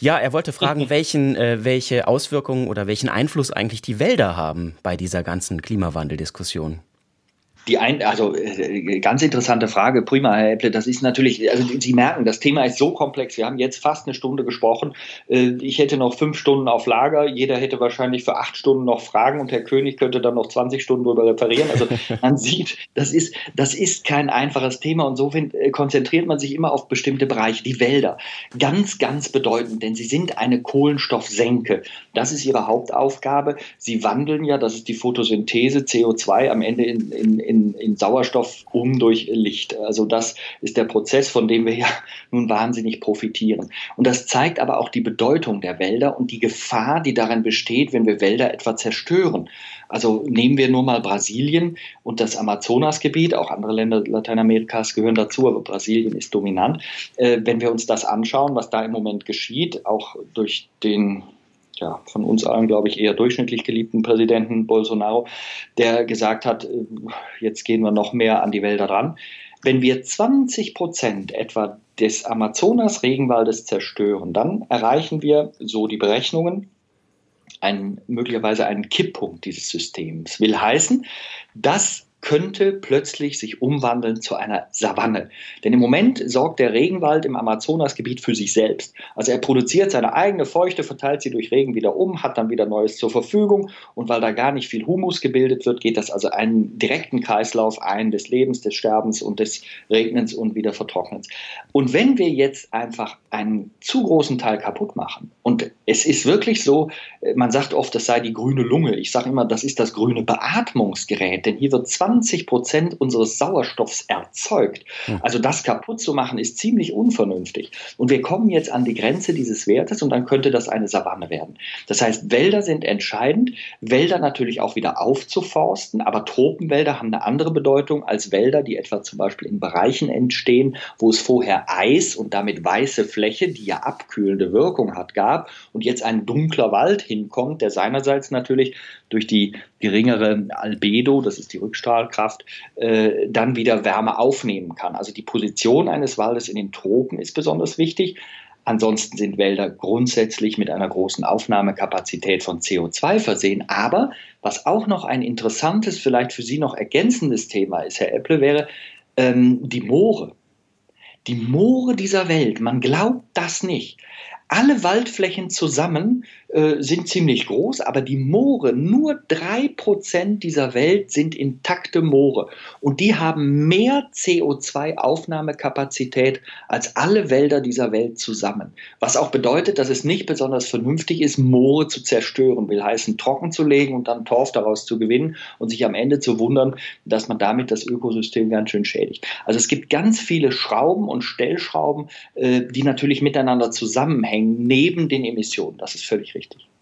Ja, er wollte fragen, welchen, äh, welche Auswirkungen oder welchen Einfluss eigentlich die Wälder haben bei dieser ganzen Klimawandeldiskussion. Die ein, also äh, ganz interessante Frage, prima, Herr Epple. Das ist natürlich, also Sie merken, das Thema ist so komplex. Wir haben jetzt fast eine Stunde gesprochen. Äh, ich hätte noch fünf Stunden auf Lager. Jeder hätte wahrscheinlich für acht Stunden noch Fragen und Herr König könnte dann noch 20 Stunden darüber referieren. Also man sieht, das ist, das ist kein einfaches Thema und so äh, konzentriert man sich immer auf bestimmte Bereiche. Die Wälder, ganz, ganz bedeutend, denn sie sind eine Kohlenstoffsenke. Das ist ihre Hauptaufgabe. Sie wandeln ja, das ist die Photosynthese, CO2 am Ende in, in, in in, in Sauerstoff um durch Licht. Also das ist der Prozess, von dem wir ja nun wahnsinnig profitieren. Und das zeigt aber auch die Bedeutung der Wälder und die Gefahr, die darin besteht, wenn wir Wälder etwa zerstören. Also nehmen wir nur mal Brasilien und das Amazonasgebiet, auch andere Länder Lateinamerikas gehören dazu, aber Brasilien ist dominant. Äh, wenn wir uns das anschauen, was da im Moment geschieht, auch durch den ja, von uns allen, glaube ich, eher durchschnittlich geliebten Präsidenten Bolsonaro, der gesagt hat, äh, jetzt gehen wir noch mehr an die Wälder ran. Wenn wir 20 Prozent etwa des Amazonas-Regenwaldes zerstören, dann erreichen wir, so die Berechnungen, einen, möglicherweise einen Kipppunkt dieses Systems. Will heißen, dass könnte plötzlich sich umwandeln zu einer Savanne. Denn im Moment sorgt der Regenwald im Amazonasgebiet für sich selbst. Also er produziert seine eigene Feuchte, verteilt sie durch Regen wieder um, hat dann wieder Neues zur Verfügung und weil da gar nicht viel Humus gebildet wird, geht das also einen direkten Kreislauf ein des Lebens, des Sterbens und des Regnens und wieder Vertrocknens. Und wenn wir jetzt einfach einen zu großen Teil kaputt machen und es ist wirklich so, man sagt oft, das sei die grüne Lunge. Ich sage immer, das ist das grüne Beatmungsgerät, denn hier wird 20 20 Prozent unseres Sauerstoffs erzeugt. Hm. Also das kaputt zu machen, ist ziemlich unvernünftig. Und wir kommen jetzt an die Grenze dieses Wertes und dann könnte das eine Savanne werden. Das heißt, Wälder sind entscheidend, Wälder natürlich auch wieder aufzuforsten, aber Tropenwälder haben eine andere Bedeutung als Wälder, die etwa zum Beispiel in Bereichen entstehen, wo es vorher Eis und damit weiße Fläche, die ja abkühlende Wirkung hat, gab und jetzt ein dunkler Wald hinkommt, der seinerseits natürlich durch die geringere Albedo, das ist die Rückstrahlkraft, äh, dann wieder Wärme aufnehmen kann. Also die Position eines Waldes in den Tropen ist besonders wichtig. Ansonsten sind Wälder grundsätzlich mit einer großen Aufnahmekapazität von CO2 versehen. Aber was auch noch ein interessantes, vielleicht für Sie noch ergänzendes Thema ist, Herr Epple, wäre ähm, die Moore. Die Moore dieser Welt, man glaubt das nicht. Alle Waldflächen zusammen äh, sind ziemlich groß, aber die Moore, nur drei Prozent dieser Welt sind intakte Moore. Und die haben mehr CO2-Aufnahmekapazität als alle Wälder dieser Welt zusammen. Was auch bedeutet, dass es nicht besonders vernünftig ist, Moore zu zerstören, will heißen, trocken zu legen und dann Torf daraus zu gewinnen und sich am Ende zu wundern, dass man damit das Ökosystem ganz schön schädigt. Also es gibt ganz viele Schrauben und Stellschrauben, äh, die natürlich miteinander zusammenhängen, neben den Emissionen. Das ist völlig richtig.